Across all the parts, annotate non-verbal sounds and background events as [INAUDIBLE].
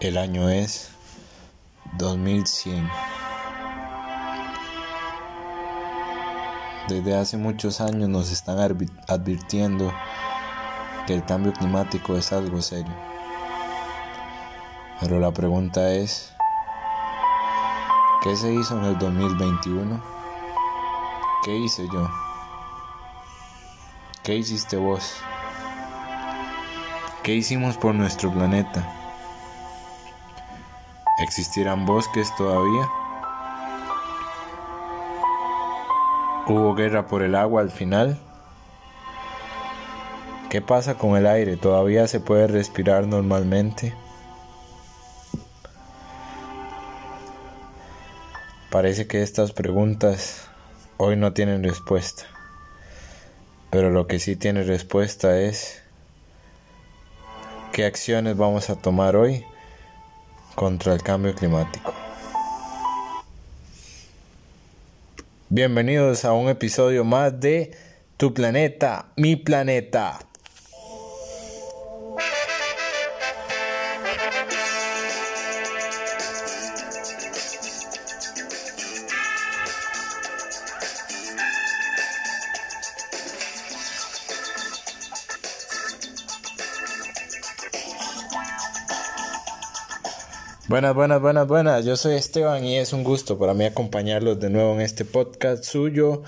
El año es 2100. Desde hace muchos años nos están advirtiendo que el cambio climático es algo serio. Pero la pregunta es, ¿qué se hizo en el 2021? ¿Qué hice yo? ¿Qué hiciste vos? ¿Qué hicimos por nuestro planeta? ¿Existirán bosques todavía? ¿Hubo guerra por el agua al final? ¿Qué pasa con el aire? ¿Todavía se puede respirar normalmente? Parece que estas preguntas hoy no tienen respuesta, pero lo que sí tiene respuesta es qué acciones vamos a tomar hoy contra el cambio climático. Bienvenidos a un episodio más de Tu planeta, mi planeta. Buenas, buenas, buenas, buenas. Yo soy Esteban y es un gusto para mí acompañarlos de nuevo en este podcast suyo,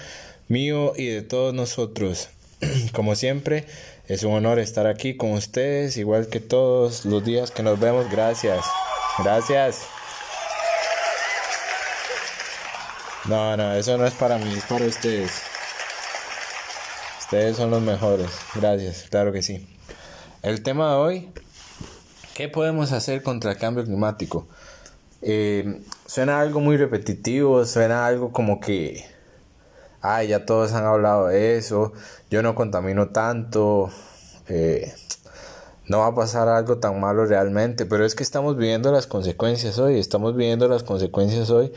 mío y de todos nosotros. [CLEARS THROAT] Como siempre, es un honor estar aquí con ustedes, igual que todos los días que nos vemos. Gracias. Gracias. No, no, eso no es para mí, es para ustedes. Ustedes son los mejores. Gracias, claro que sí. El tema de hoy ¿Qué podemos hacer contra el cambio climático? Eh, suena algo muy repetitivo, suena algo como que, ay, ya todos han hablado de eso, yo no contamino tanto, eh, no va a pasar algo tan malo realmente, pero es que estamos viviendo las consecuencias hoy, estamos viviendo las consecuencias hoy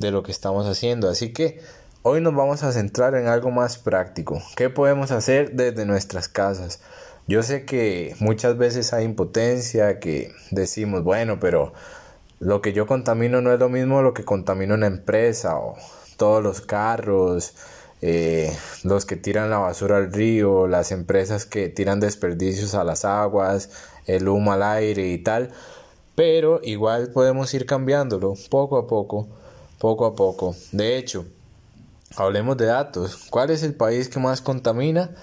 de lo que estamos haciendo, así que hoy nos vamos a centrar en algo más práctico, ¿qué podemos hacer desde nuestras casas? Yo sé que muchas veces hay impotencia, que decimos, bueno, pero lo que yo contamino no es lo mismo lo que contamina una empresa o todos los carros, eh, los que tiran la basura al río, las empresas que tiran desperdicios a las aguas, el humo al aire y tal. Pero igual podemos ir cambiándolo poco a poco, poco a poco. De hecho, hablemos de datos. ¿Cuál es el país que más contamina?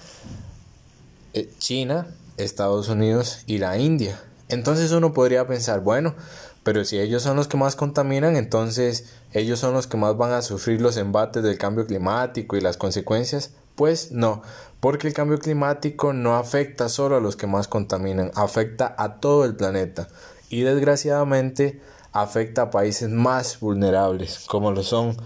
Eh, China, Estados Unidos y la India. Entonces uno podría pensar, bueno, pero si ellos son los que más contaminan, entonces ellos son los que más van a sufrir los embates del cambio climático y las consecuencias. Pues no, porque el cambio climático no afecta solo a los que más contaminan, afecta a todo el planeta y desgraciadamente afecta a países más vulnerables como lo son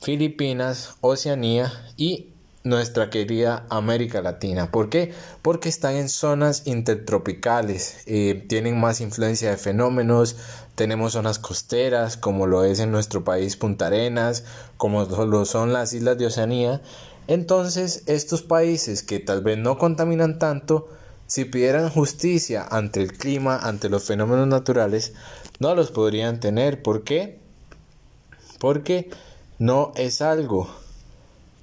Filipinas, Oceanía y nuestra querida América Latina. ¿Por qué? Porque están en zonas intertropicales, eh, tienen más influencia de fenómenos, tenemos zonas costeras como lo es en nuestro país Punta Arenas, como lo son las islas de Oceanía. Entonces estos países que tal vez no contaminan tanto, si pidieran justicia ante el clima, ante los fenómenos naturales, no los podrían tener. ¿Por qué? Porque no es algo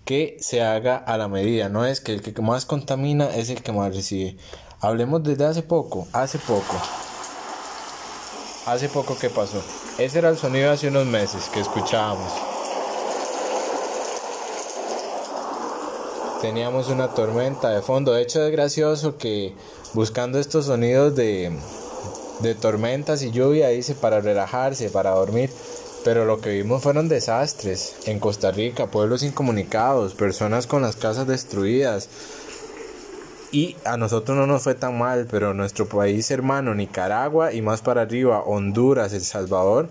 que se haga a la medida, no es que el que más contamina es el que más recibe. Hablemos desde hace poco, hace poco. Hace poco que pasó. Ese era el sonido hace unos meses que escuchábamos. Teníamos una tormenta de fondo. De hecho es gracioso que buscando estos sonidos de, de tormentas y lluvia dice para relajarse, para dormir pero lo que vimos fueron desastres en Costa Rica, pueblos incomunicados, personas con las casas destruidas. Y a nosotros no nos fue tan mal, pero nuestro país hermano, Nicaragua y más para arriba, Honduras, El Salvador,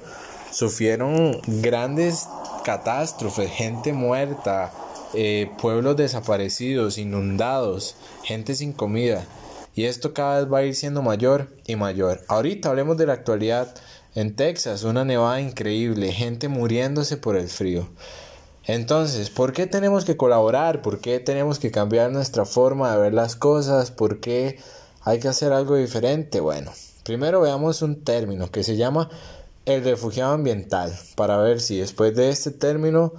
sufrieron grandes catástrofes, gente muerta, eh, pueblos desaparecidos, inundados, gente sin comida. y esto cada vez va a ir siendo mayor y mayor. Ahorita hablemos de la actualidad. En Texas, una nevada increíble, gente muriéndose por el frío. Entonces, ¿por qué tenemos que colaborar? ¿Por qué tenemos que cambiar nuestra forma de ver las cosas? ¿Por qué hay que hacer algo diferente? Bueno, primero veamos un término que se llama el refugiado ambiental, para ver si después de este término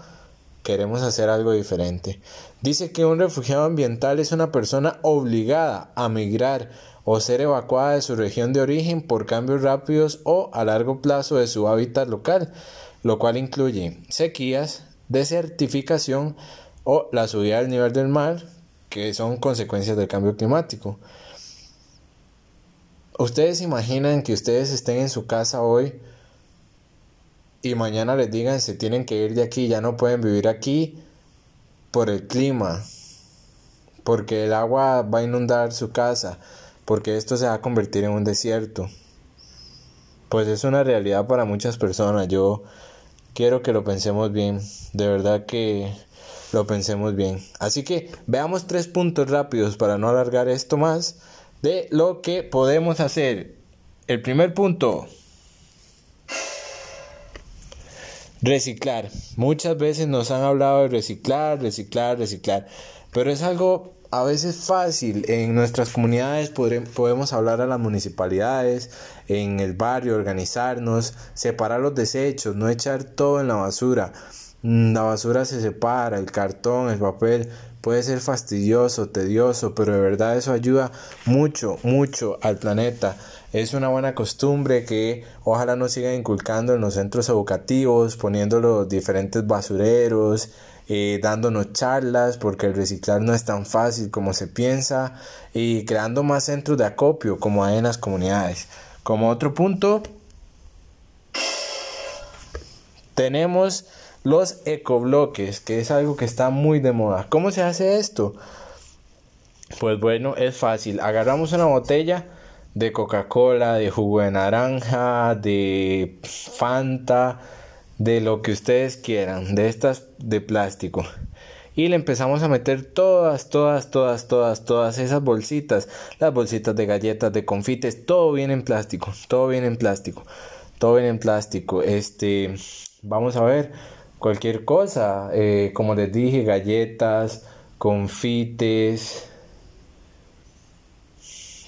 queremos hacer algo diferente. Dice que un refugiado ambiental es una persona obligada a migrar o ser evacuada de su región de origen por cambios rápidos o a largo plazo de su hábitat local, lo cual incluye sequías, desertificación o la subida del nivel del mar, que son consecuencias del cambio climático. Ustedes imaginan que ustedes estén en su casa hoy y mañana les digan se tienen que ir de aquí, ya no pueden vivir aquí por el clima, porque el agua va a inundar su casa, porque esto se va a convertir en un desierto. Pues es una realidad para muchas personas. Yo quiero que lo pensemos bien. De verdad que lo pensemos bien. Así que veamos tres puntos rápidos para no alargar esto más de lo que podemos hacer. El primer punto. Reciclar. Muchas veces nos han hablado de reciclar, reciclar, reciclar. Pero es algo a veces fácil. En nuestras comunidades podemos hablar a las municipalidades, en el barrio, organizarnos, separar los desechos, no echar todo en la basura. Mm, la basura se separa, el cartón, el papel, puede ser fastidioso, tedioso, pero de verdad eso ayuda mucho, mucho al planeta. Es una buena costumbre que ojalá nos sigan inculcando en los centros educativos, poniendo los diferentes basureros, eh, dándonos charlas, porque el reciclar no es tan fácil como se piensa, y creando más centros de acopio como hay en las comunidades. Como otro punto, tenemos los ecobloques, que es algo que está muy de moda. ¿Cómo se hace esto? Pues bueno, es fácil. Agarramos una botella de Coca-Cola, de jugo de naranja, de Fanta, de lo que ustedes quieran, de estas de plástico. Y le empezamos a meter todas, todas, todas, todas, todas esas bolsitas. Las bolsitas de galletas, de confites, todo viene en plástico. Todo viene en plástico. Todo viene en plástico. Este, vamos a ver cualquier cosa. Eh, como les dije, galletas, confites,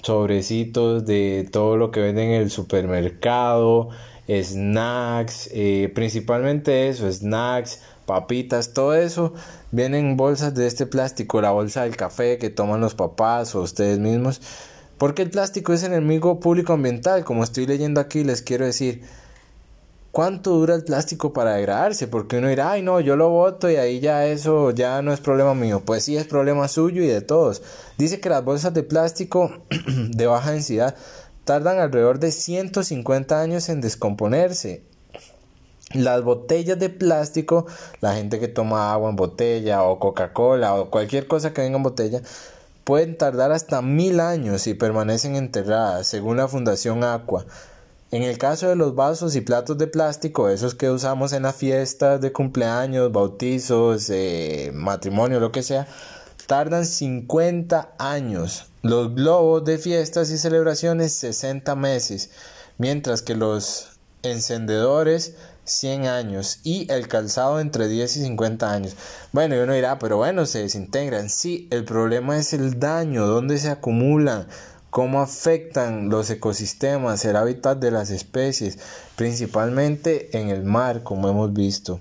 sobrecitos de todo lo que venden en el supermercado snacks, eh, principalmente eso, snacks, papitas, todo eso viene en bolsas de este plástico, la bolsa del café que toman los papás o ustedes mismos, porque el plástico es enemigo público ambiental, como estoy leyendo aquí les quiero decir, ¿cuánto dura el plástico para degradarse? Porque uno dirá, ay no, yo lo voto y ahí ya eso ya no es problema mío, pues sí es problema suyo y de todos. Dice que las bolsas de plástico [CLEARS THROAT] de baja densidad tardan alrededor de 150 años en descomponerse. Las botellas de plástico, la gente que toma agua en botella o Coca-Cola o cualquier cosa que venga en botella, pueden tardar hasta mil años y permanecen enterradas, según la Fundación Aqua. En el caso de los vasos y platos de plástico, esos que usamos en las fiestas de cumpleaños, bautizos, eh, matrimonio, lo que sea, tardan 50 años. Los globos de fiestas y celebraciones 60 meses, mientras que los encendedores 100 años y el calzado entre 10 y 50 años. Bueno, y uno dirá, pero bueno, se desintegran. Sí, el problema es el daño, dónde se acumulan, cómo afectan los ecosistemas, el hábitat de las especies, principalmente en el mar, como hemos visto.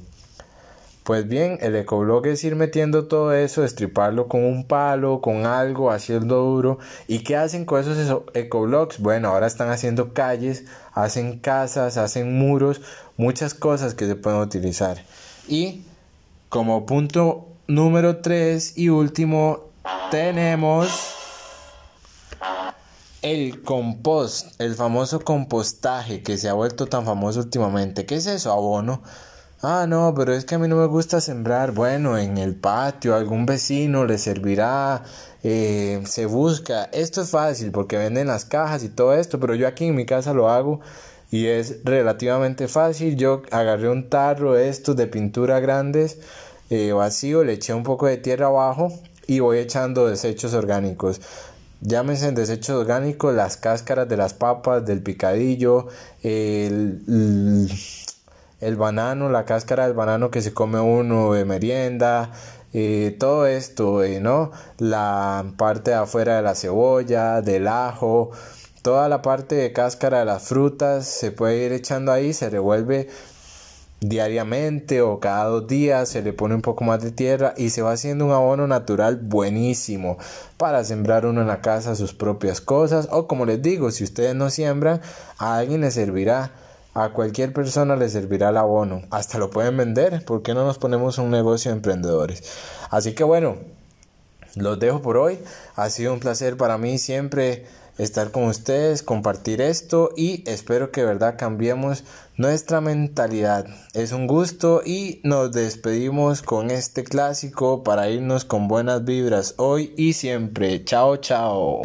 Pues bien, el ecoblog es ir metiendo todo eso, estriparlo con un palo, con algo, haciendo duro. ¿Y qué hacen con esos ecoblogs? Bueno, ahora están haciendo calles, hacen casas, hacen muros, muchas cosas que se pueden utilizar. Y como punto número 3 y último, tenemos el compost, el famoso compostaje que se ha vuelto tan famoso últimamente. ¿Qué es eso? Abono Ah, no, pero es que a mí no me gusta sembrar. Bueno, en el patio, algún vecino le servirá, eh, se busca. Esto es fácil porque venden las cajas y todo esto, pero yo aquí en mi casa lo hago y es relativamente fácil. Yo agarré un tarro estos de pintura grandes, eh, vacío, le eché un poco de tierra abajo y voy echando desechos orgánicos. llámense en desechos orgánicos las cáscaras de las papas, del picadillo, el, banano, la cáscara del banano que se come uno de merienda, eh, todo esto, eh, ¿no? La parte de afuera de la cebolla, del ajo, toda la parte de cáscara de las frutas se puede ir echando ahí, se revuelve diariamente o cada dos días se le pone un poco más de tierra y se va haciendo un abono natural buenísimo para sembrar uno en la casa sus propias cosas o como les digo si ustedes no siembran a alguien le servirá a cualquier persona le servirá el abono hasta lo pueden vender ¿por qué no nos ponemos un negocio de emprendedores? así que bueno los dejo por hoy ha sido un placer para mí siempre estar con ustedes, compartir esto y espero que de verdad cambiemos nuestra mentalidad. Es un gusto y nos despedimos con este clásico para irnos con buenas vibras hoy y siempre. Chao, chao.